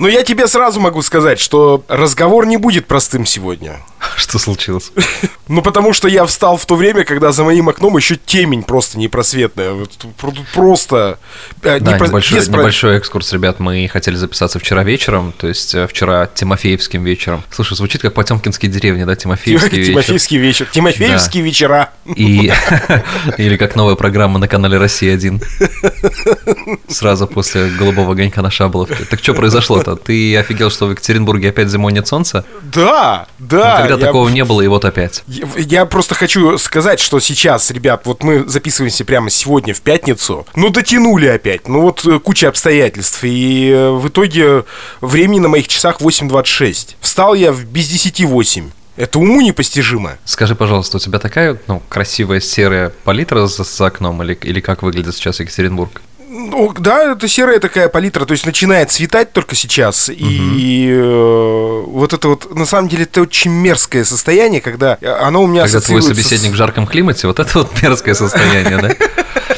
Но я тебе сразу могу сказать, что разговор не будет простым сегодня. Что случилось? Ну, потому что я встал в то время, когда за моим окном еще темень просто непросветная. Просто... э, Да, непро- небольшой, небольшой экскурс, ребят. Мы хотели записаться вчера вечером, то есть э, вчера Тимофеевским вечером. Слушай, звучит как потемкинские деревни, да, Тимофеевский вечер. Тимофеевский вечер. Тимофеевские вечера. И... Или как новая программа на канале «Россия-1». Сразу после «Голубого огонька» на Шаболовке. Так что произошло-то? Ты офигел, что в Екатеринбурге опять зимой нет солнца? Да, да. Когда я- такого не было, и вот опять. Я, я просто хочу сказать, что сейчас, ребят, вот мы записываемся прямо сегодня в пятницу. Ну, дотянули опять. Ну, вот э, куча обстоятельств. И э, в итоге времени на моих часах 8.26. Встал я в без 10 8. Это уму непостижимо. Скажи, пожалуйста, у тебя такая ну, красивая серая палитра за, за окном, или, или как выглядит сейчас Екатеринбург? Ну, да, это серая такая палитра, то есть начинает светать только сейчас, и э, вот это вот, на самом деле, это очень мерзкое состояние, когда оно у меня Когда твой ассоциируется с- собеседник в жарком климате, вот это вот мерзкое состояние, да?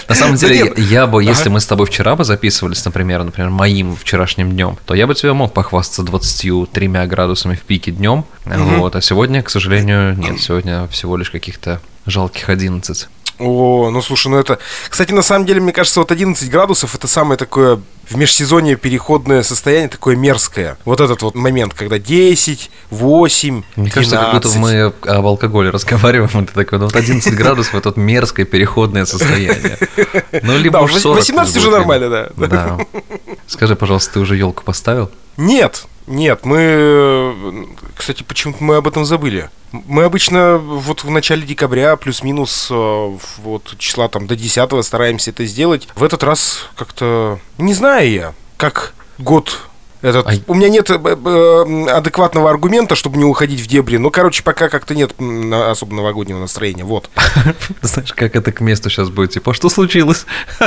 На самом Да деле, нет. я я бы, если Ага. мы с тобой вчера бы записывались, например, например, моим вчерашним днем, то я бы тебе мог похвастаться 23 градусами в пике днем, вот, а сегодня, к сожалению, нет, сегодня всего лишь каких-то жалких 11. О, ну слушай, ну это... Кстати, на самом деле, мне кажется, вот 11 градусов это самое такое в межсезонье переходное состояние, такое мерзкое. Вот этот вот момент, когда 10, 8, Мне кажется, как будто 12. мы об алкоголе разговариваем, это такое, ну вот 11 градусов, это вот мерзкое переходное состояние. Ну, либо Да, уж вось- 40 18 будет, уже нормально, да. Да. Скажи, пожалуйста, ты уже елку поставил? Нет, нет, мы... Кстати, почему-то мы об этом забыли. Мы обычно вот в начале декабря плюс-минус э, вот числа там до 10 стараемся это сделать. В этот раз как-то... Не знаю я, как год этот... А- У меня нет э, э, адекватного аргумента, чтобы не уходить в дебри. Ну, короче, пока как-то нет особо новогоднего настроения. Вот. Знаешь, как это к месту сейчас будет? Типа, а что случилось?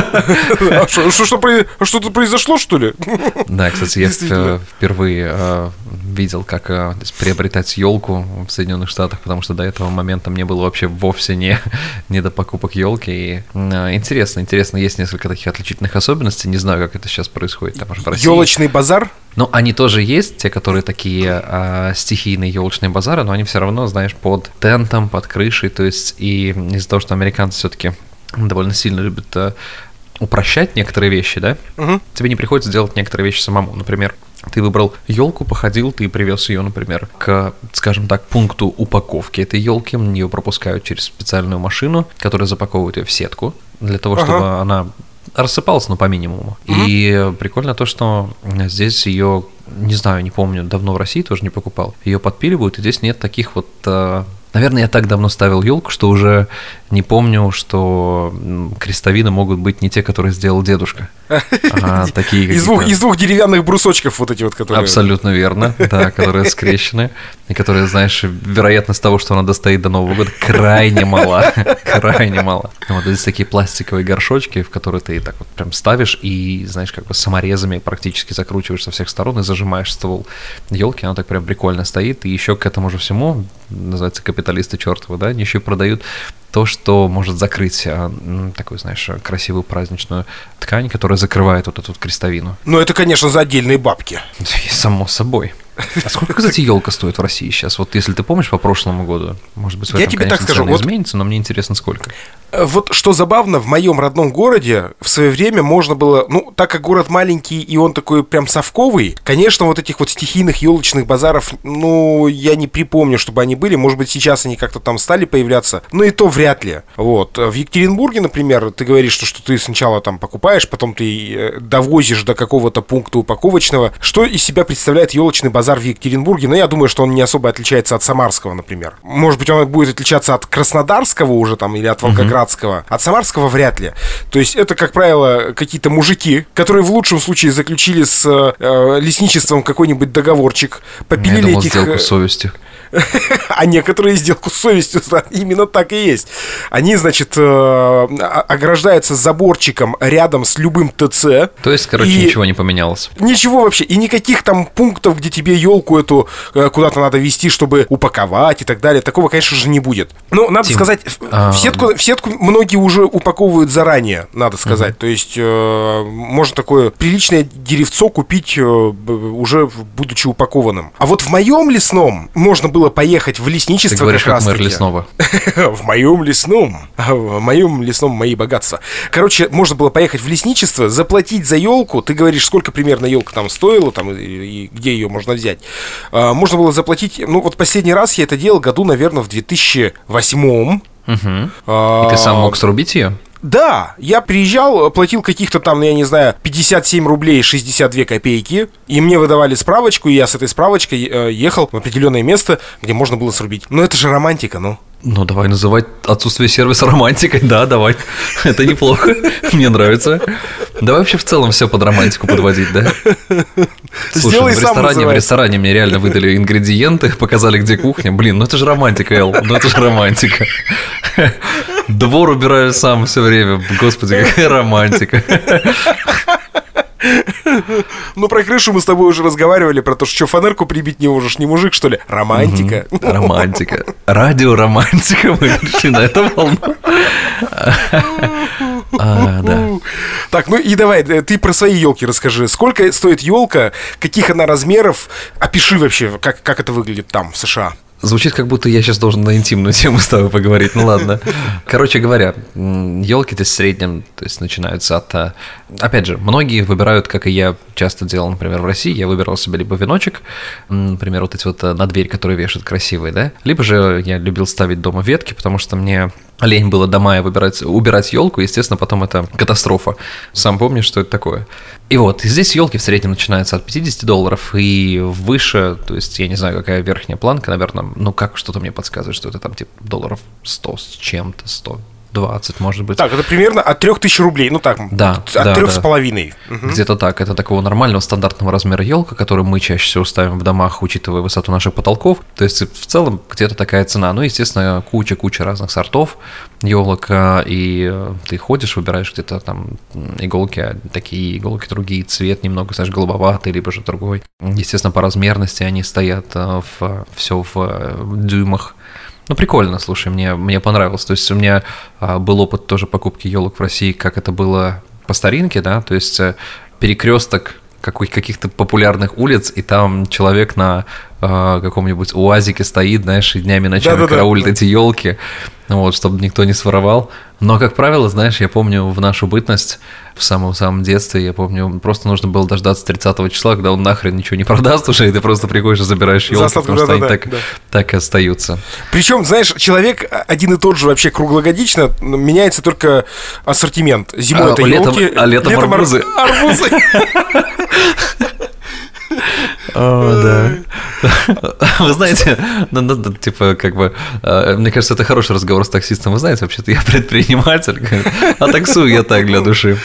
А что, что, что, произ- а что-то произошло, что ли? Да, кстати, я вп- впервые э, видел, как э, приобретать елку в Соединенных Штатах, потому что до этого момента мне было вообще вовсе не, не до покупок елки. И, э, интересно, интересно, есть несколько таких отличительных особенностей. Не знаю, как это сейчас происходит. Елочный базар? Ну, они тоже есть, те, которые такие а, стихийные елочные базары, но они все равно, знаешь, под тентом, под крышей, то есть и из-за того, что американцы все-таки довольно сильно любят а, упрощать некоторые вещи, да, Мгм. тебе не приходится делать некоторые вещи самому. Например, ты выбрал елку, походил, ты привез ее, например, к, скажем так, пункту упаковки этой елки. Ее пропускают через специальную машину, которая запаковывает ее в сетку для того, Ага. чтобы она рассыпалась, ну, по минимуму. И прикольно то, что здесь ее, не знаю, не помню, давно в России тоже не покупал. Ее подпиливают, и здесь нет таких вот... э, Наверное, я так давно ставил елку, что уже не помню, что крестовины могут быть не те, которые сделал дедушка. А такие Из двух, из двух деревянных брусочков вот эти вот, которые... Абсолютно верно, да, которые скрещены, и которые, знаешь, вероятность того, что она достоит до Нового года, крайне мала, крайне мала. Вот здесь такие пластиковые горшочки, в которые ты так вот прям ставишь и, знаешь, как бы саморезами практически закручиваешь со всех сторон и зажимаешь ствол елки, она так прям прикольно стоит, и еще к этому же всему, называется капиталисты чертовы, да, они еще продают то, что может закрыть а, такую, знаешь, красивую праздничную ткань, которая закрывает вот эту вот крестовину. Ну, это, конечно, за отдельные бабки. Само собой. А сколько, кстати, елка стоит в России сейчас? Вот если ты помнишь по прошлому году, может быть, в Я этом, тебе конечно, так скажу, вот- изменится, но мне интересно, сколько. Э, Вот что забавно, в моем родном городе в свое время можно было, ну, так как город маленький и он такой прям совковый, конечно, вот этих вот стихийных елочных базаров, ну, я не припомню, чтобы они были. Может быть, сейчас они как-то там стали появляться, но и то вряд ли. Вот. В Екатеринбурге, например, ты говоришь, что, что ты сначала там покупаешь, потом ты э, довозишь до какого-то пункта упаковочного. Что из себя представляет елочный базар в Екатеринбурге? Ну, я думаю, что он не особо отличается от Самарского, например. Может быть, он будет отличаться от Краснодарского уже там или от Волгоградского. От Самарского вряд ли. То есть это, как правило, какие-то мужики, которые в лучшем случае заключили с э, лесничеством какой-нибудь договорчик, Я попилили думал, этих... сделку э, с совестью. а некоторые сделку с совестью, именно так и есть. Они, значит, э, ограждаются заборчиком рядом с любым ТЦ. То есть, короче, ничего не поменялось. Ничего вообще, и никаких там пунктов, где тебе елку эту э, куда-то надо вести, чтобы упаковать и так далее. Такого, конечно же, не будет. Ну, надо Тим, сказать, в- а, в сетку, в сетку многие уже упаковывают заранее, надо сказать. То есть э, можно такое приличное деревцо купить э, уже будучи упакованным. А вот в моем лесном можно было поехать в Ты лесничество говоришь, как как мэр лесного. В моем лесном. В моем лесном мои богатства. Короче, можно было поехать в лесничество, заплатить за елку. Ты говоришь, сколько примерно елка там стоила, там, и, и где ее можно взять. А, можно было заплатить. Ну, вот последний раз я это делал году, наверное, в 2008 Мгм. А, И ты сам мог срубить ее? Да, я приезжал, платил каких-то там, я не знаю, 57 рублей 62 копейки, и мне выдавали справочку, и я с этой справочкой э, ехал в определенное место, где можно было срубить. Ну, это же романтика, ну. Ну, давай называть отсутствие сервиса романтикой. Да, давай. Это неплохо. Мне нравится. Давай вообще в целом все под романтику подводить, да? Слушай, Сделай в ресторане, в ресторане мне реально выдали ингредиенты, показали, где кухня. Блин, ну это же романтика, Эл. Ну это же романтика. Двор убираю сам все время. Господи, какая романтика. Ну, про крышу мы с тобой уже разговаривали, про то, что, фанерку прибить не можешь, не мужик, что ли? Романтика. Романтика. Радиоромантика. Мы пришли на эту волну. А, да. Так, ну и давай, э, ты про свои елки расскажи. Сколько стоит елка, каких она размеров? Опиши вообще, как, как это выглядит там, в США. Звучит, как будто я сейчас должен на интимную тему с тобой поговорить. Ну ладно. Короче говоря, елки-то в среднем, то есть начинаются от... а, Опять же, многие выбирают, как и я часто делал, например, в России, я выбирал себе либо веночек, например, вот эти вот а, на дверь, которые вешают красивые, да, либо же я любил ставить дома ветки, потому что мне лень было до мая выбирать, убирать елку, естественно, потом это катастрофа. Сам помнишь, что это такое. И вот, и здесь елки в среднем начинаются от 50 долларов и выше, то есть я не знаю, какая верхняя планка, наверное, ну как что-то мне подсказывает, что это там типа долларов 100 с чем-то, 120, может быть. Так, это примерно от 3000 рублей, ну так, Да, от да, трех да. с половиной. Мгм. Где-то так. Это такого нормального стандартного размера елка, которую мы чаще всего ставим в домах, учитывая высоту наших потолков. То есть в целом где-то такая цена. Ну, естественно, куча-куча разных сортов елок, а, и э, ты ходишь, выбираешь где-то там иголки, а такие иголки другие, цвет немного, знаешь, голубоватый, либо же другой. Естественно, по размерности они стоят а, в, все в э, дюймах. Ну, прикольно, слушай, мне, мне понравилось. То есть у меня а, был опыт тоже покупки елок в России, как это было по старинке, да, то есть перекресток какой, каких-то популярных улиц, и там человек на а, каком-нибудь УАЗике стоит, знаешь, и днями ночами Да-да-да. караулит эти елки, вот, чтобы никто не своровал. Но, как правило, знаешь, я помню в нашу бытность, в самом-самом детстве, я помню, просто нужно было дождаться 30 числа, когда он нахрен ничего не продаст уже, и ты просто приходишь и забираешь елку, остаток, потому что они да-да-да, так, да. так и остаются. Причем, знаешь, человек один и тот же вообще круглогодично, но меняется только ассортимент. Зимой А, это летом- елки, а летом ар- арбузы. арбузы. О, да. Вы знаете, ну, ну, ну, типа, как бы, э, мне кажется, это хороший разговор с таксистом. Вы знаете, вообще-то я предприниматель, а таксую я так для души.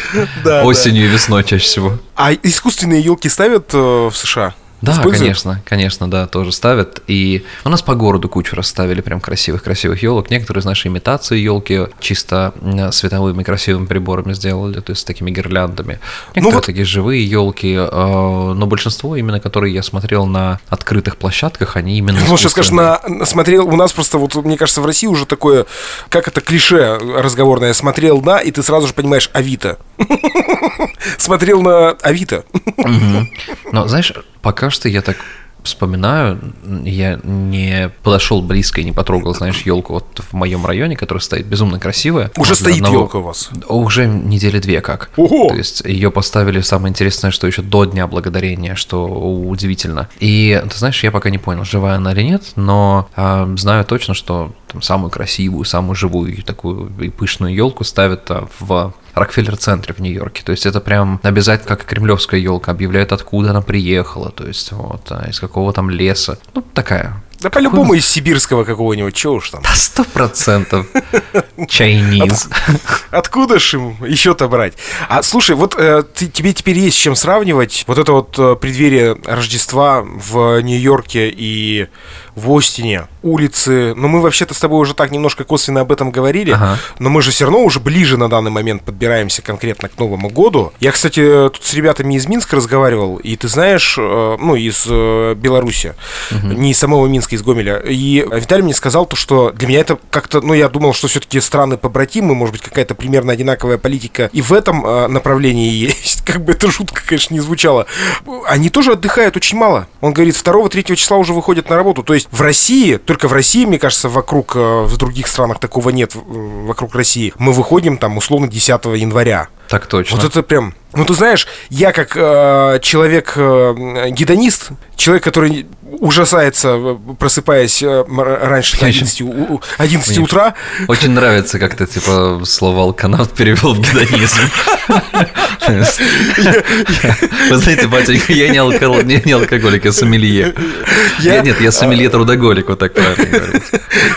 Осенью и весной чаще всего. А искусственные елки ставят э, в США? Да, Используют? конечно, конечно, да, тоже ставят. И у нас по городу кучу расставили прям красивых-красивых елок. Некоторые из нашей имитации елки чисто световыми красивыми приборами сделали, то есть с такими гирляндами. Некоторые Ну вот- такие живые елки, но большинство, именно которые я смотрел на открытых площадках, они именно Ну, сейчас искусственные. на, смотрел, у нас просто, вот, мне кажется, в России уже такое, как это клише разговорное, смотрел на, и ты сразу же понимаешь, Авито. Смотрел на Авито. Но, знаешь, пока что я так вспоминаю, я не подошел близко и не потрогал, знаешь, елку вот в моем районе, которая стоит безумно красивая. Уже стоит одного- елка у вас. Уже недели две как. Ого! То есть ее поставили, самое интересное, что еще до Дня Благодарения, что удивительно. И ты знаешь, я пока не понял, живая она или нет, но а, знаю точно, что там, самую красивую, самую живую такую и пышную елку ставят а, в Рокфеллер-центре в Нью-Йорке. То есть это прям обязательно, как кремлевская елка, объявляет, откуда она приехала, то есть вот, а, из какого там леса. Ну, такая. Да по-любому из сибирского какого-нибудь, чего уж там. Да сто процентов. Чайниз. Откуда ж им еще-то брать? А слушай, вот э, ты, тебе теперь есть с чем сравнивать вот это вот э, преддверие Рождества в Нью-Йорке и в Остине улицы, но мы вообще-то с тобой уже так немножко косвенно об этом говорили, Ага. но мы же все равно уже ближе на данный момент подбираемся конкретно к Новому году. Я, кстати, тут с ребятами из Минска разговаривал, и ты знаешь, э, ну, из э, Беларуси, не из самого Минска, из Гомеля, и Виталий мне сказал то, что для меня это как-то, ну, я думал, что все-таки страны побратимы, может быть, какая-то примерно одинаковая политика и в этом э, направлении есть, как бы это жутко, конечно, не звучало. Они тоже отдыхают очень мало. Он говорит, 2-3 числа уже выходят на работу. То есть в России, только в России, мне кажется, вокруг, э, в других странах такого нет, э, вокруг России, мы выходим там условно 10 января. Так точно. Вот это прям... Ну, ты знаешь, я как э, человек э, гедонист, человек, который ужасается, э, просыпаясь э, раньше Мне очень- 11, у- у- 11 Мне утра, Очень нравится, как ты, типа, слово алканавт перевел в гедонизм. Вы знаете, батенька, я не алкоголик, я сомелье. Я- Я- Нет, я сомелье-трудоголик, вот так правильно говорить.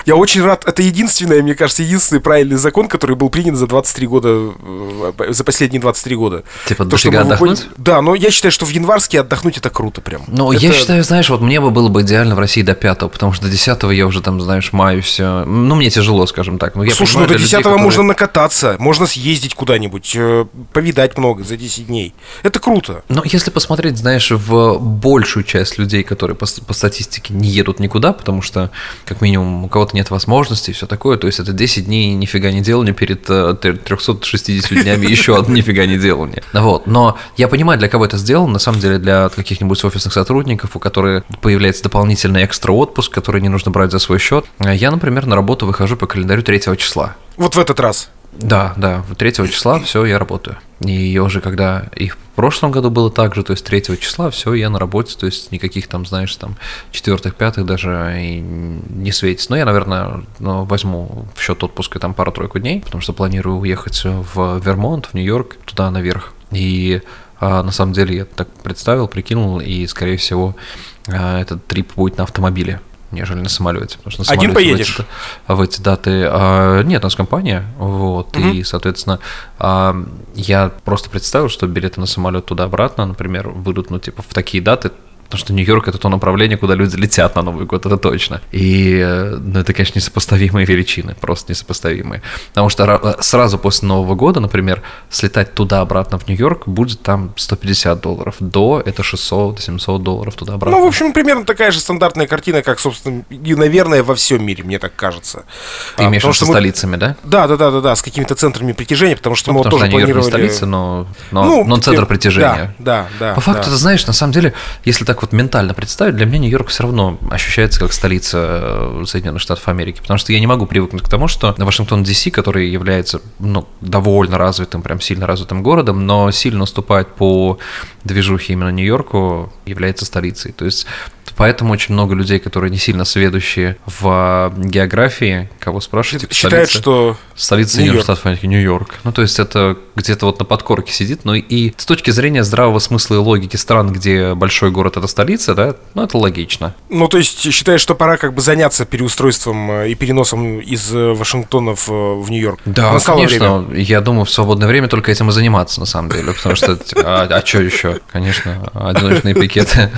Я очень рад. Это единственное, мне кажется, единственный правильный закон, который был принят за 23 года, э, за последние 23 года. Типа, То, дофига мы выходим- отдохнуть? Да, но я считаю, что в январске отдохнуть это круто прям. Ну, Это- я считаю, знаешь, вот мне бы было бы идеально в России до пятого, потому что до десятого я уже там, знаешь, маюсь. э, Ну, мне тяжело, скажем так. Но я Слушай, понимаю, ну до для людей, 10 которые- можно накататься, можно съездить куда-нибудь, э, повидать много за 10 дней. Это круто. Но если посмотреть, знаешь, в большую часть людей, которые по, по статистике не едут никуда, потому что, как минимум, у кого-то нет возможности и все такое, то есть это 10 дней нифига не делания перед э, тр- 360 днями еще одно нифига не делания. Вот. Но я понимаю, для кого это сделано, на самом деле для каких-нибудь офисных сотрудников, у которых появляется дополнительный экстра отпуск, который не нужно брать за свой счет. Я, например, на работу выхожу по календарю 3 числа. Вот в этот раз. Да, да, 3 числа все, я работаю. И уже когда и в прошлом году было так же, то есть 3 числа все, я на работе, то есть никаких там, знаешь, там четвертых, пятых даже и не светится. Но я, наверное, ну, возьму в счет отпуска там пару-тройку дней, потому что планирую уехать в Вермонт, в Нью-Йорк, туда наверх. И а, на самом деле я так представил, прикинул, и, скорее всего, а, этот трип будет на автомобиле нежели на самолете. Потому что на Один самолете в поедешь? эти- в эти даты. а, нет, у нас компания, вот, и, соответственно, а, я просто представил, что билеты на самолет туда-обратно, например, выйдут, ну, типа, в такие даты, Потому что Нью-Йорк это то направление, куда люди летят на Новый год, это точно. И э, ну, это, конечно, несопоставимые величины, просто несопоставимые. Потому что ра- сразу после Нового года, например, слетать туда-обратно в Нью-Йорк будет там 150 долларов. До это 600-700 долларов туда-обратно. Ну, в общем, примерно такая же стандартная картина, как, собственно, и, наверное, во всем мире, мне так кажется. Ты А, имеешь в виду что со мы- столицами, да? Да, да, да, да, да, с какими-то центрами притяжения, потому что Ну, мы потому что тоже Нью-Йорк не планировали. столица, но, но, Ну, но центр притяжения. Да, да, да. По факту, да. ты знаешь, на самом деле, если так вот ментально представить, для меня Нью-Йорк все равно ощущается как столица э, Соединенных Штатов Америки, потому что я не могу привыкнуть к тому, что Вашингтон Ди-Си, который является ну, довольно развитым, прям сильно развитым городом, но сильно уступает по движухе именно Нью-Йорку, является столицей. То есть Поэтому очень много людей, которые не сильно сведущие в географии, кого спрашиваете, Считают, столица- что Столица Соединенных Штатов Америки, Нью-Йорк. Ну, то есть это где-то вот на подкорке сидит. Ну, и с точки зрения здравого смысла и логики стран, где большой город – это столица, да, ну, это логично. Ну, то есть считаешь, что пора как бы заняться переустройством э, и переносом из э, Вашингтона в, э, в Нью-Йорк? Настало конечно. время. Я думаю, в свободное время только этим и заниматься, на самом деле. Потому что, а, а что еще? Конечно, одиночные пикеты.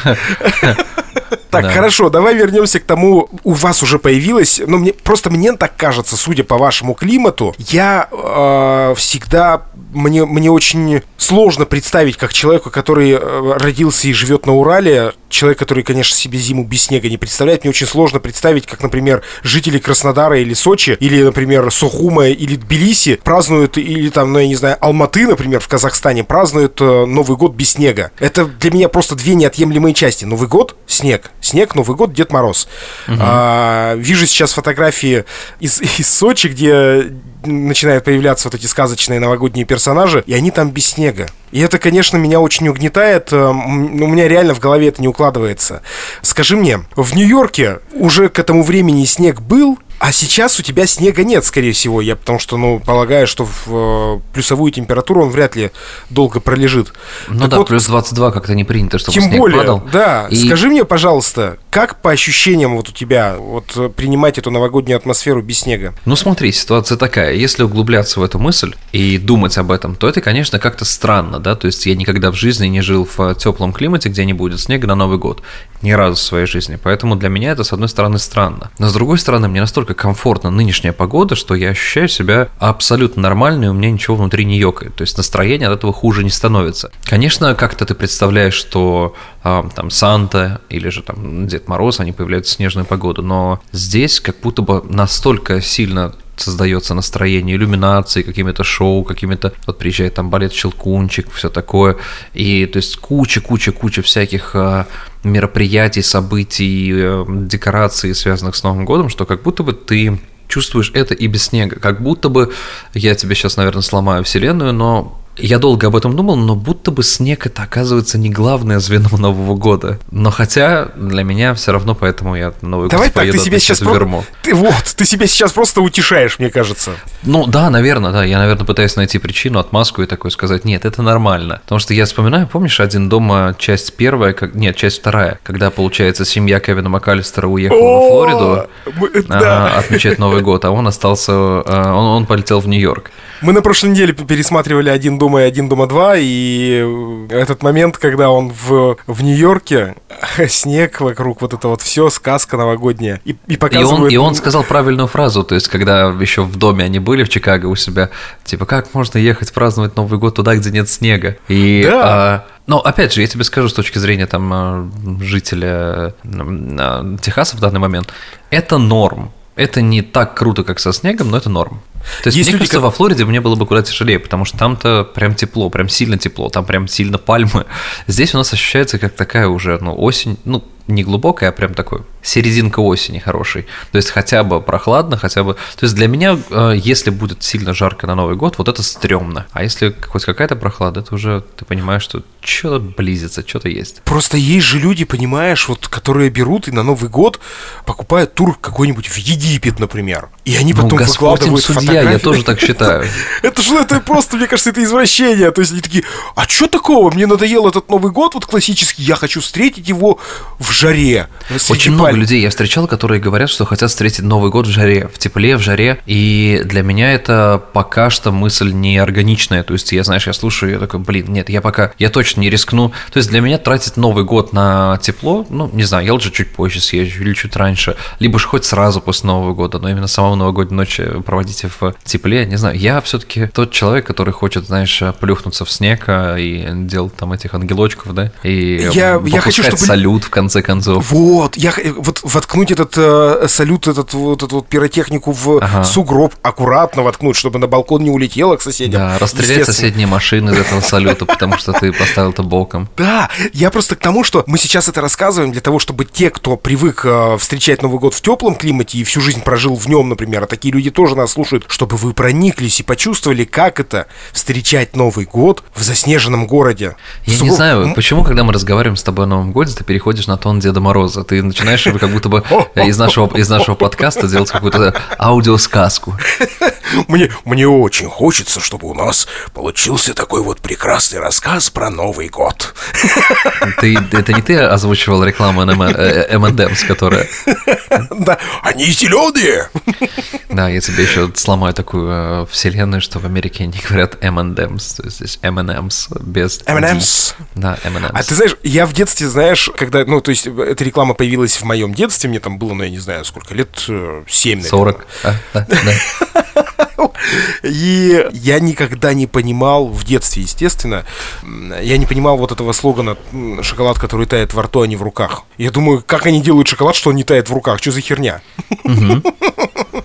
Так, Да. хорошо, давай вернемся к тому, у вас уже появилось, ну, мне, просто мне так кажется, судя по вашему климату, я э, всегда, мне, мне очень сложно представить, как человеку, который э, родился и живет на Урале, человек, который, конечно, себе зиму без снега не представляет, мне очень сложно представить, как, например, жители Краснодара или Сочи, или, например, Сухума или Тбилиси празднуют, или там, ну, я не знаю, Алматы, например, в Казахстане, празднуют э, Новый год без снега. Это для меня просто две неотъемлемые части. Новый год — снег. Снег, Новый год, Дед Мороз. А, вижу сейчас фотографии из, из Сочи, где начинают появляться вот эти сказочные новогодние персонажи, и они там без снега. И это, конечно, меня очень угнетает. э, У меня реально в голове это не укладывается. Скажи мне, в Нью-Йорке уже к этому времени снег был, А сейчас у тебя снега нет, скорее всего, я потому что, ну, полагаю, что в э, плюсовую температуру он вряд ли долго пролежит. Ну Так да, вот, плюс 22 как-то не принято, чтобы Тем снег более, падал. да. И- Скажи мне, пожалуйста, как по ощущениям вот у тебя вот э, принимать эту новогоднюю атмосферу без снега? Ну смотри, ситуация такая. Если углубляться в эту мысль и думать об этом, то это, конечно, как-то странно, да. То есть я никогда в жизни не жил в теплом климате, где не будет снега на Новый год. Ни разу в своей жизни. Поэтому для меня это, с одной стороны, странно. Но с другой стороны, мне настолько комфортна нынешняя погода, что я ощущаю себя абсолютно нормально, и у меня ничего внутри не ёкает. То есть настроение от этого хуже не становится. Конечно, как-то ты представляешь, что а, там Санта или же там Дед Мороз, они появляются в снежную погоду, но здесь как будто бы настолько сильно создается настроение иллюминации, какими-то шоу, какими-то... Вот приезжает там балет «Щелкунчик», все такое. И то есть куча-куча-куча всяких а, мероприятий, событий, э, декораций, связанных с Новым годом, что как будто бы ты чувствуешь это и без снега. Как будто бы, я тебе сейчас, наверное, сломаю вселенную, но я долго об этом думал, но будто бы снег это оказывается не главное звено Нового года. Но хотя для меня все равно, поэтому я Новый Давай год так, ты поеду себя отмечать сейчас в про-. Ты вот, ты себя сейчас просто утешаешь, мне кажется. Ну да, наверное, да. Я, наверное, пытаюсь найти причину, отмазку и такой сказать, нет, это нормально. Потому что я вспоминаю, помнишь, один дома, часть первая, как... нет, часть вторая, когда, получается, семья Кевина МакАлистера уехала на Флориду мы- а, отмечать Новый год, а он остался, а, он, он полетел в Нью-Йорк. Мы на прошлой неделе пересматривали «Один дома» и «Один дома 2», и э, этот момент, когда он в, в Нью-Йорке, снег вокруг, вот это вот все, сказка новогодняя, и, и И показывают... он, и он сказал правильную фразу, то есть, когда еще в доме они были в Чикаго у себя, типа, как можно ехать праздновать Новый год туда, где нет снега? И, Да. а, но опять же, я тебе скажу с точки зрения там а, жителя а, Техаса в данный момент, это норм. Это не так круто, как со снегом, но это норм. То есть, Есть мне люди, кажется, ко- во Флориде мне было бы куда тяжелее, потому что там-то прям тепло, прям сильно тепло, там прям сильно пальмы. Здесь у нас ощущается как такая уже, ну, осень, ну, не глубокая, а прям такой серединка осени хороший. То есть хотя бы прохладно, хотя бы... То есть для меня, э, если будет сильно жарко на Новый год, вот это стрёмно. А если хоть какая-то прохлада, это уже ты понимаешь, что что-то близится, что-то есть. Просто есть же люди, понимаешь, вот, которые берут и на Новый год покупают тур какой-нибудь в Египет, например. И они Ну, потом им выкладывают судья, я фотографии. тоже так считаю. Это же это просто, мне кажется, это извращение. То есть они такие, а что такого? Мне надоел этот Новый год, вот классический, я хочу встретить его в жаре. Очень много пальм». людей я встречал, которые говорят, что хотят встретить Новый год в жаре, в тепле, в жаре. И для меня это пока что мысль неорганичная. То есть я, знаешь, я слушаю, я такой, блин, нет, я пока, я точно не рискну. То есть для меня тратить Новый год на тепло, ну, не знаю, я лучше чуть позже съезжу или чуть раньше. Либо же хоть сразу после Нового года, но именно самого новогодней ночи проводите в тепле. Не знаю, я все-таки тот человек, который хочет, знаешь, плюхнуться в снег а, и делать там этих ангелочков, да, и Я- я хочу, чтобы- салют в конце концов. Вот, я вот воткнуть этот э, салют, этот вот эту вот пиротехнику в Ага. сугроб, аккуратно воткнуть, чтобы на балкон не улетело к соседям. Да, расстрелять соседние машины из этого салюта, потому что ты поставил это боком. Да, я просто к тому, что мы сейчас это рассказываем для того, чтобы те, кто привык э, встречать Новый год в теплом климате и всю жизнь прожил в нем, например, а такие люди тоже нас слушают, чтобы вы прониклись и почувствовали, как это встречать Новый год в заснеженном городе. Я не Сугроб- знаю, М, почему, когда мы разговариваем с тобой о Новом годе, ты переходишь на тон Деда Мороза. Ты начинаешь как будто бы из нашего, из нашего подкаста делать какую-то аудиосказку. Мне, мне очень хочется, чтобы у нас получился такой вот прекрасный рассказ про Новый год. Ты, это не ты озвучивал рекламу M&M's, которая... Да, они зеленые. Да, я тебе еще сломаю такую э, вселенную, что в Америке не говорят M&M's, то есть здесь M&M's без... M&M's. Да, M&M's. А ты знаешь, я в детстве, знаешь, когда, ну, то есть, эта реклама появилась в моем детстве, мне там было, ну, я не знаю, сколько, лет э, 7, наверное. 40. А, да, да. И я никогда не понимал, в детстве, естественно, я не понимал вот этого слогана «шоколад, который тает во рту, а не в руках». Я думаю, как они делают шоколад, что он не тает в руках? Что за херня?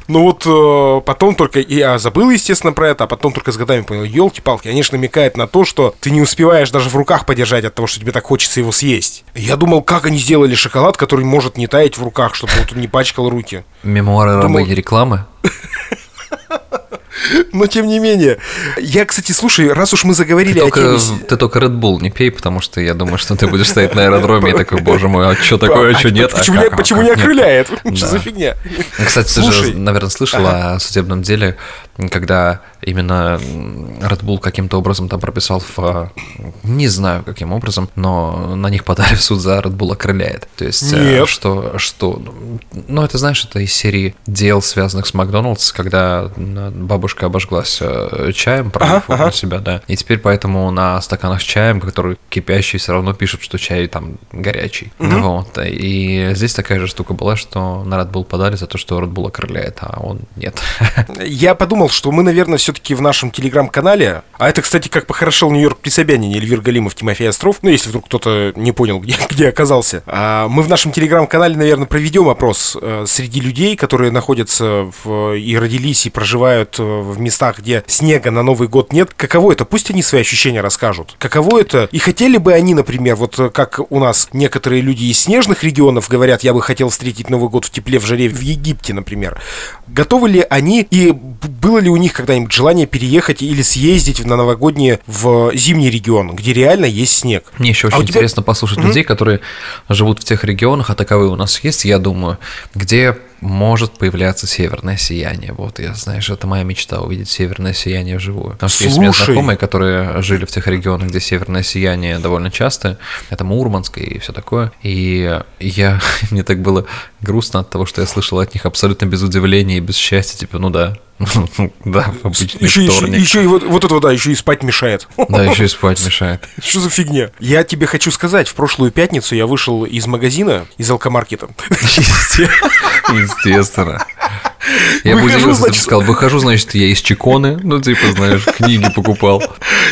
Ну вот э, потом только, я забыл, естественно, про это, а потом только с годами понял, елки-палки, они же намекают на то, что ты не успеваешь даже в руках подержать от того, что тебе так хочется его съесть. Я думал, как они сделали шоколад, который может не таять в руках, чтобы вот он не пачкал руки. Мемуары Думал- рабыни рекламы. Но тем не менее. Я, кстати, слушай, раз уж мы заговорили Ты о только, теме... ты только Red Bull не пей, потому что я думаю, что ты будешь стоять на аэродроме и такой, боже мой, а что такое, а что нет? Почему, а как, а почему не нет?» окрыляет? Что за фигня? Ну, Кстати, ты же, наверное, слышал о судебном деле, когда именно Red Bull каким-то образом там прописал в... а, Не знаю, каким образом, но на них подали в суд за Red Bull окрыляет. То есть, э, Нет. что... что ну, это, знаешь, это из серии дел, связанных с Макдоналдс, когда м, бабушка обожглась э, чаем, пролив Ага, ага. себя, да. И теперь поэтому на стаканах с чаем, которые кипящие, все равно пишут, что чай там горячий. Вот. И здесь такая же штука была, что на Red Bull подали за то, что Red Bull окрыляет, а он нет. Я подумал, что мы, наверное, все-таки в нашем телеграм-канале, а это, кстати, как похорошел Нью-Йорк при Собянине, Эльвир Галимов, Тимофей Остров, ну, если вдруг кто-то не понял, где, где оказался. А мы в нашем телеграм-канале, наверное, проведем опрос э, среди людей, которые находятся в, и родились, и проживают э, в местах, где снега на Новый год нет. Каково это? Пусть они свои ощущения расскажут. Каково это? И хотели бы они, например, вот э, как у нас некоторые люди из снежных регионов говорят, я бы хотел встретить Новый год в тепле, в жаре в Египте, например. Готовы ли они и было ли у них когда-нибудь желание переехать или съездить на новогодние в зимний регион, где реально есть снег? Мне еще А очень тебя- интересно послушать людей, которые живут в тех регионах, а таковые у нас есть, я думаю, где может появляться северное сияние. Вот, я, знаешь, это моя мечта увидеть северное сияние вживую. Потому что есть у меня Слушай. знакомые, которые жили в тех регионах, где северное сияние довольно часто. Это Мурманск и все такое. И я, мне так было грустно от того, что я слышал от них абсолютно без удивления и без счастья. Типа, ну да, да, в обычный Еще, еще, вторник. еще и вот, вот это, да, еще и спать мешает. Да, еще и спать мешает. Что за фигня? Я тебе хочу сказать, в прошлую пятницу я вышел из магазина, из алкомаркета. Естественно. Я бы Выхожу, удивился, бы значит- сказал, выхожу, значит, я из Чиконы, ну, типа, знаешь, книги покупал.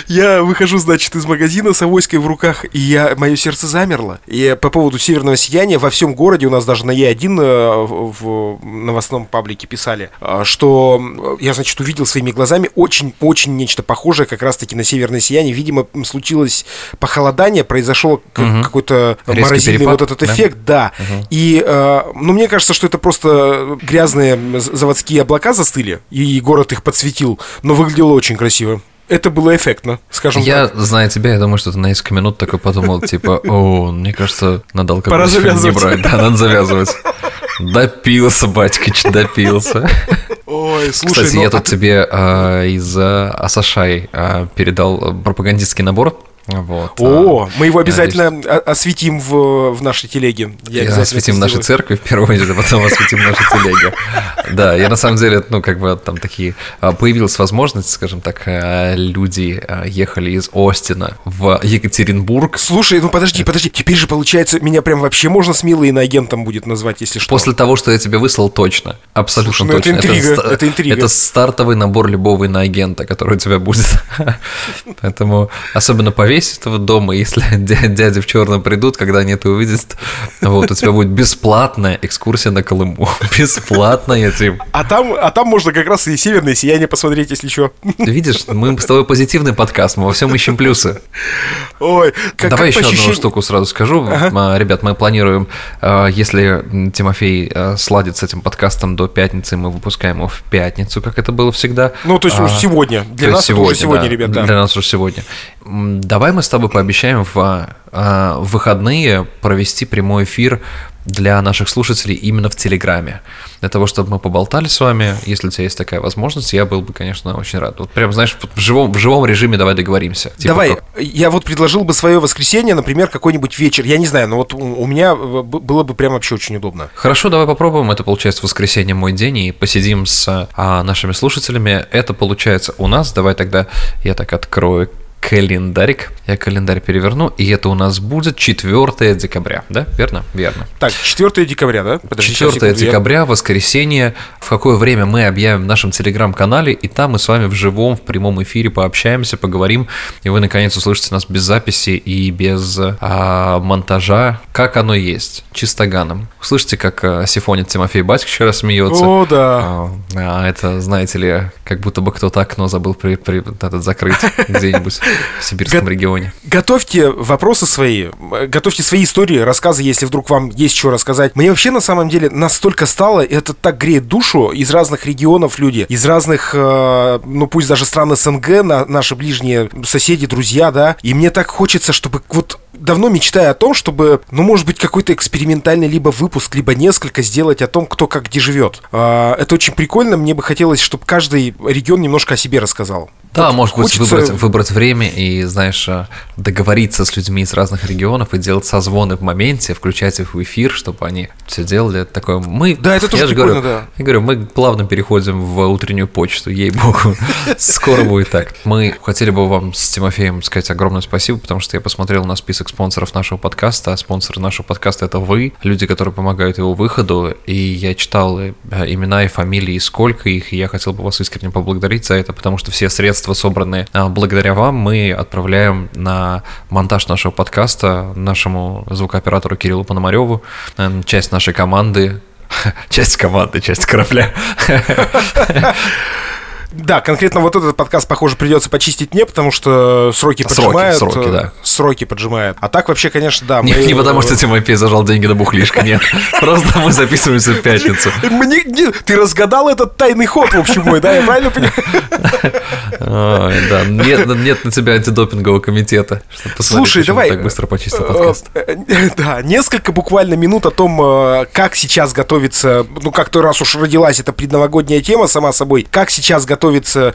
Я выхожу, значит, из магазина с авоськой в руках, и я, мое сердце замерло. И по поводу северного сияния во всем городе, у нас даже на Е1 э, в новостном паблике писали, э, что э, я, значит, увидел своими глазами очень-очень нечто похожее как раз-таки на северное сияние. Видимо, случилось похолодание, произошел Мгм. какой-то Резкий морозильный перепад, вот этот да? эффект, да. И, э, ну, мне кажется, что это просто грязные з- заводские облака застыли, и город их подсветил, но выглядело очень красиво. Это было эффектно, скажем Я, так. зная тебя, я думаю, что ты на несколько минут такой подумал, типа, о, мне кажется, надо алкоголь не брать. Да, надо завязывать. Допился, батькич, допился. Ой, слушай, Кстати, ну, я а тут ты- тебе а, из а, Асашай а, передал пропагандистский набор. Вот. О, мы его обязательно о- осветим в, в нашей телеге. Я И обязательно осветим это наши церкви в первую очередь, а потом осветим наши телеги. Да, я на самом деле, ну, как бы там такие... а, Появилась возможность, скажем так, а, люди а, ехали из Остина в Екатеринбург. Слушай, ну подожди, подожди. Теперь же, получается, меня прям вообще можно смело иноагентом будет назвать, если что. После того, что я тебе выслал, точно. Абсолютно Слушай, ну это точно. интрига, ста- это интрига. это стартовый набор любого иноагента, который у тебя будет. Поэтому особенно повесь этого дома, если дя- дяди в черном придут, когда они это увидят, вот, у тебя будет бесплатная экскурсия на Колыму. Бесплатная, Тим. А там, а там можно как раз и северное сияние посмотреть, если что. Видишь, мы с тобой позитивный подкаст, мы во всем ищем плюсы. Ой, как, Давай как еще одну штуку сразу скажу. А, Ребят, мы планируем, а, если Тимофей а, сладит с этим подкастом до пятницы, мы выпускаем его в пятницу, как это было всегда. Ну, то есть А, уж сегодня. Для нас это уже сегодня, ребят, да. Для нас уже сегодня. М, Давай мы с тобой пообещаем в а, а, выходные провести прямой эфир для наших слушателей именно в Телеграме. Для того, чтобы мы поболтали с вами. Если у тебя есть такая возможность, я был бы, конечно, очень рад. Вот прям, знаешь, в живом, в живом режиме давай договоримся. Типа Давай, как- я вот предложил бы свое воскресенье, например, какой-нибудь вечер. Я не знаю, но вот у, у меня э, было бы прям вообще очень удобно. Хорошо, давай попробуем. Это получается воскресенье мой день и посидим с а, нашими слушателями. Это получается у нас. Давай тогда я так открою календарик. Я календарь переверну, и это у нас будет 4 декабря, да? Верно? Верно. Так, 4 декабря, да? Подожди, сейчас, 4 секунду, я- декабря, воскресенье. В какое время мы объявим в нашем телеграм-канале, и там мы с вами в живом, в прямом эфире пообщаемся, поговорим, и вы наконец услышите нас без записи и без а, монтажа, как оно есть, чистоганом. Услышите, как а, сифонит Тимофей Батькович вчера смеется. О, да. А, а это, знаете ли, как будто бы кто-то окно забыл при, при- этот закрыть где-нибудь. В сибирском Го- регионе. Готовьте вопросы свои, готовьте свои истории, рассказы, если вдруг вам есть что рассказать. Мне вообще на самом деле настолько стало, это так греет душу, из разных регионов люди, из разных, э, ну пусть даже стран СНГ, на, наши ближние соседи, друзья, да, и мне так хочется, чтобы вот давно мечтаю о том, чтобы, ну, может быть, какой-то экспериментальный либо выпуск, либо несколько сделать о том, кто как где живет. А, Это очень прикольно, мне бы хотелось, чтобы каждый регион немножко о себе рассказал. Да, Вот может быть, хочется- выбрать, выбрать время и, знаешь, э, договориться с людьми из разных регионов и делать созвоны в моменте, включать их в эфир, чтобы они все делали. Это такое мы. Да, это тоже я же прикольно, говорю, да. Я говорю, мы плавно переходим в утреннюю почту, ей-богу. Скоро будет так. Мы хотели бы вам с Тимофеем сказать огромное спасибо, потому что я посмотрел на список спонсоров нашего подкаста, спонсоры нашего подкаста это вы, люди, которые помогают его выходу, и я читал э, имена и фамилии, сколько их, и я хотел бы вас искренне поблагодарить за это, потому что все средства, собранные а, благодаря вам, мы отправляем на монтаж нашего подкаста нашему звукооператору Кириллу Пономареву, э, часть нашей команды, часть команды, часть корабля. Да, конкретно вот этот подкаст, похоже, придется почистить мне, потому что сроки Сроки, поджимают. сроки, э, да. Сроки поджимают. А так вообще, конечно, да. Не, мы- не потому, что Тимофей зажал деньги на бухлишко, нет. Просто мы записываемся в пятницу. Мне, не- ты разгадал этот тайный ход, в общем, мой, да, я правильно понимаю? Да, нет, нет на тебя антидопингового комитета. чтобы посмотреть, Слушай, давай. так быстро почистил подкаст. Э, э, Да, несколько буквально минут о том, э, как сейчас готовится, ну, как-то раз уж родилась эта предновогодняя тема сама собой, как сейчас готовится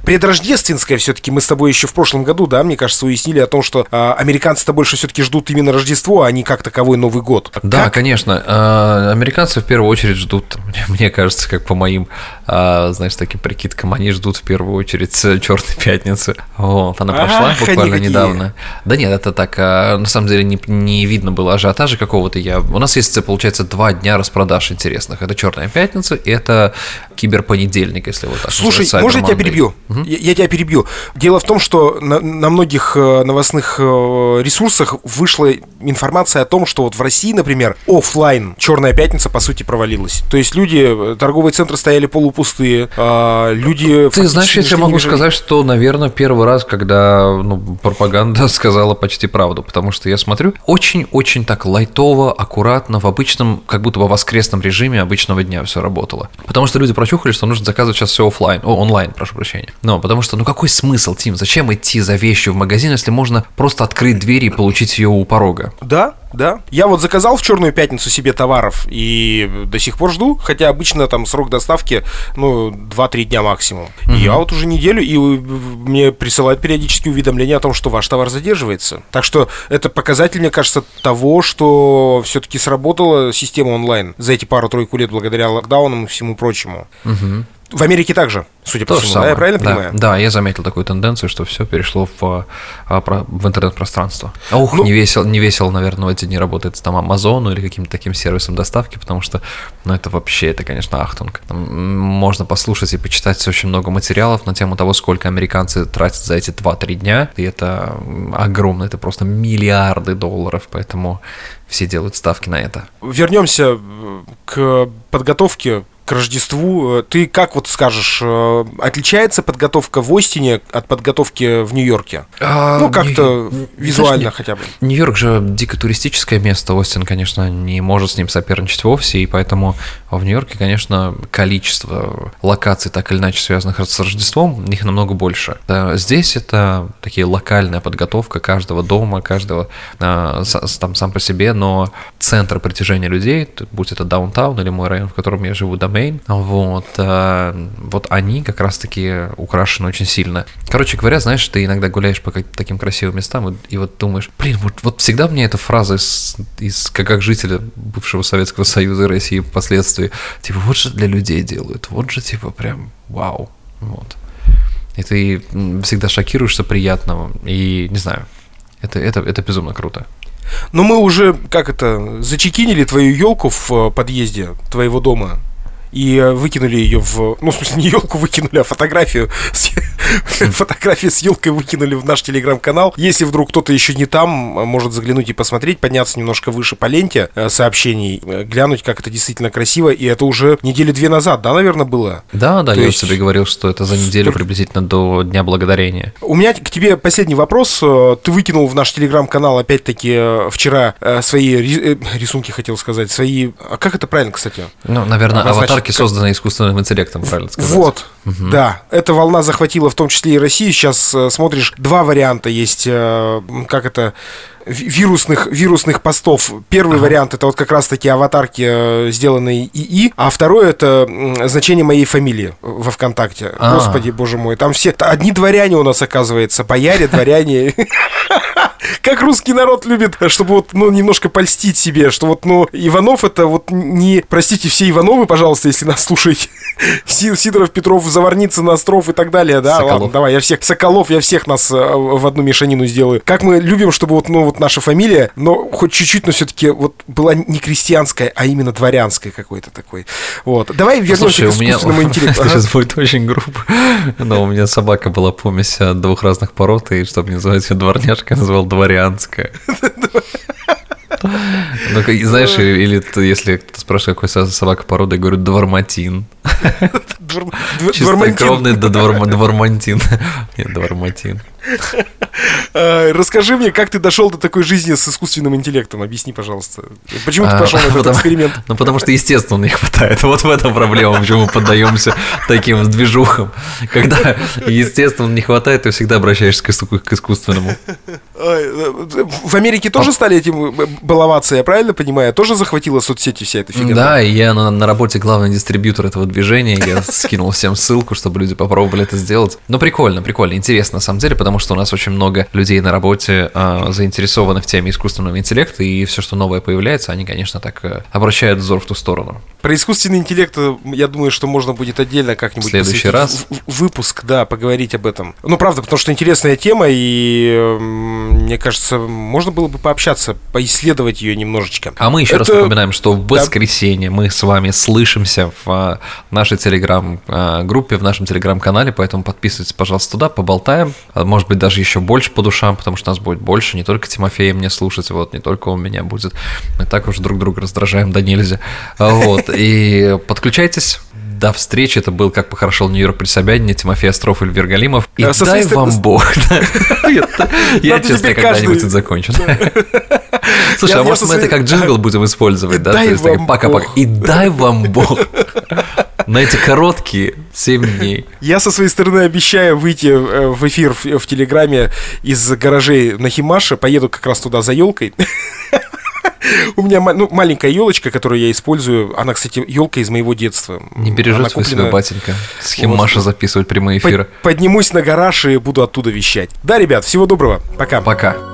предрождественская все-таки, мы с тобой еще в прошлом году, да, мне кажется, уяснили о том, что э, американцы-то больше все-таки ждут именно Рождество, а не как таковой Новый год. Да, Как- конечно. А, Американцы в первую очередь ждут, мне- кажется, как по моим, а, знаешь, таким прикидкам, они ждут в первую очередь Черной пятницы. Вот, она прошла Ах, буквально недавно. Да нет, это так, а, на самом деле не, не видно было ажиотажа какого-то. Я, у нас есть, получается, два дня распродаж интересных. Это Черная пятница и это киберпонедельник, если вот так Слушай, я тебя перебью? Я, я тебя перебью. Дело в том, что на, на многих э, новостных э, ресурсах вышла информация о том, что вот в России, например, оффлайн Черная пятница по сути провалилась. То есть люди, э, торговые центры стояли полупустые, а, люди. Ты знаешь, я тебе могу бежали. сказать, что, наверное, первый раз, когда ну, пропаганда сказала почти правду, потому что я смотрю очень-очень так лайтово, аккуратно, в обычном, как будто бы воскресном режиме обычного дня все работало. Потому что люди прочухали, что нужно заказывать сейчас все офлайн, о, онлайн, прошу прощения. Но потому что, ну какой смысл, Тим, зачем идти за вещью в магазин, если можно просто открыть дверь и получить ее у порога? Да, да. Я вот заказал в Черную пятницу себе товаров и до сих пор жду, хотя обычно там срок доставки, ну, 2-3 дня максимум. И я вот уже неделю, и мне присылают периодически уведомления о том, что ваш товар задерживается. Так что это показатель, мне кажется, того, что все-таки сработала система онлайн за эти пару-тройку лет благодаря локдаунам и всему прочему. В Америке также, судя по То всему, да, я правильно да, понимаю? Да, я заметил такую тенденцию, что все перешло в, а, про- в интернет-пространство. Ух, Ну- не весело, не весело, наверное, в эти дни работает там Амазону или каким-то таким сервисом доставки, потому что, ну, это вообще, это, конечно, ахтунг. Там можно послушать и почитать очень много материалов на тему того, сколько американцы тратят за эти 2-3 дня, и это огромно, это просто миллиарды долларов, поэтому все делают ставки на это. Вернемся к подготовке к Рождеству. Э, Ты как вот скажешь, э, отличается подготовка в Остине от подготовки в Нью-Йорке? А, ну, как-то не- визуально знаешь, хотя бы. Нью-Йорк же дико туристическое место, Остин, конечно, не может с ним соперничать вовсе, и поэтому в Нью-Йорке, конечно, количество локаций, так или иначе связанных с Рождеством, их намного больше. Здесь это такие локальная подготовка каждого дома, каждого а, там сам по себе, но центр притяжения людей, будь это даунтаун или мой район, в котором я живу, Домейн, вот, а, вот они как раз-таки украшены очень сильно. Короче говоря, знаешь, ты иногда гуляешь по таким красивым местам и, и вот думаешь, блин, вот, вот всегда мне эта фраза из, из как, как жителя бывшего Советского Союза и России впоследствии, типа, вот же для людей делают, вот же типа прям вау, вот. И ты всегда шокируешься приятно, и не знаю, это, это, это безумно круто. Но мы уже, как это, зачекинили твою елку в э, подъезде твоего дома и э, выкинули ее в... Ну, в смысле, не елку выкинули, а фотографию с, Фотографии с елкой выкинули в наш телеграм-канал. Если вдруг кто-то еще не там, может заглянуть и посмотреть, подняться немножко выше по ленте э, сообщений, э, глянуть, как это действительно красиво. И это уже недели две назад, да, наверное, было? Да, да, То я есть- тебе говорил, что это за неделю Столько- приблизительно до Дня Благодарения. У меня к тебе последний вопрос. Э, Ты выкинул в наш телеграм-канал опять-таки э, вчера э, свои ри- э, рисунки, хотел сказать, свои... А как это правильно, кстати? Ну, наверное, Обозначить аватарки, как- созданные искусственным интеллектом, правильно сказать. Вот, да. Эта волна захватила в том числе и Россию. Сейчас э, смотришь, два варианта есть, э, как это, ви- вирусных, вирусных постов. Первый вариант это вот как раз-таки аватарки, э, сделанные ИИ, а второй это значение моей фамилии во ВКонтакте. А. Господи, боже мой, там все, одни дворяне у нас оказывается, бояре, дворяне. Как русский народ любит, чтобы вот, ну, немножко польстить себе, что вот, ну, Иванов это вот не, простите, все Ивановы, пожалуйста, если нас слушаете. Си- Сидоров, Петров, Заварницын, Остров и так далее, да, Соколов. ладно, давай, я всех, Соколов, я всех нас э, в одну мешанину сделаю. Как мы любим, чтобы вот, ну, вот наша фамилия, но хоть чуть-чуть, но все-таки вот была не крестьянская, а именно дворянская какой-то такой. Вот. Давай вернемся Слушай, к у меня... искусственному интеллекту. Это сейчас будет очень грубо. Но у меня собака была помесь от двух разных пород, и чтобы не называть ее дворняжкой, назвал дворянская. Ну, знаешь, или ты, если кто спрашивает, какой со- собака породы, я говорю дворматин. Чистокровный да дворма- двормантин. Нет, дворматин. Э, Расскажи мне, как ты дошел до такой жизни с искусственным интеллектом? Объясни, пожалуйста. Почему ты А, пошел на этот эксперимент? Ну, потому что, естественно, не хватает. Вот в этом проблема, почему мы поддаемся таким движухам. Когда, естественно, не хватает, ты всегда обращаешься к иску- к искусственному. Э, В Америке тоже стали этим э, баловаться, я правильно понимаю? Тоже захватила соцсети вся эта фигня? Да, и я на, на работе главный дистрибьютор этого движения. Я скинул всем ссылку, чтобы люди попробовали это сделать. Ну, прикольно, прикольно, интересно на самом деле, потому что у нас очень много людей на работе а, заинтересованы в теме искусственного интеллекта, и все, что новое появляется, они, конечно, так э, обращают взор в ту сторону. Про искусственный интеллект, э, я думаю, что можно будет отдельно как-нибудь В следующий раз. выпуск, да, поговорить об этом. Ну, правда, потому что интересная тема, и мне кажется, можно было бы пообщаться, поисследовать ее немножечко. А мы еще раз Это- напоминаем, что в воскресенье мы с вами слышимся в а, нашей телеграм-группе, в нашем телеграм-канале, поэтому подписывайтесь, пожалуйста, туда, поболтаем. А Может быть, даже еще больше по душам, потому что нас будет больше, не только Тимофея мне слушать, вот, не только он меня будет. Мы так уж друг друга раздражаем, да нельзя. А Вот, и подключайтесь. До встречи. Это был «Как похорошел Нью-Йорк при Собянине», Тимофей Остров, Эльвир Галимов. И А, дай вам Бог. Я честно, когда-нибудь это закончу. Слушай, а может мы это как джингл будем использовать, да? То есть пока-пока. И дай вам Бог на эти короткие 7 дней. Я со своей стороны обещаю выйти э, в эфир в, в Телеграме из гаражей на Химаше. Поеду как раз туда за елкой. У меня ну, маленькая елочка, которую я использую. Она, кстати, елка из моего детства. Не бережет свой себя батенька. С Химаша записывать прямые Под- эфиры. Поднимусь на гараж и буду оттуда вещать. Да, ребят, всего доброго. Пока. Пока.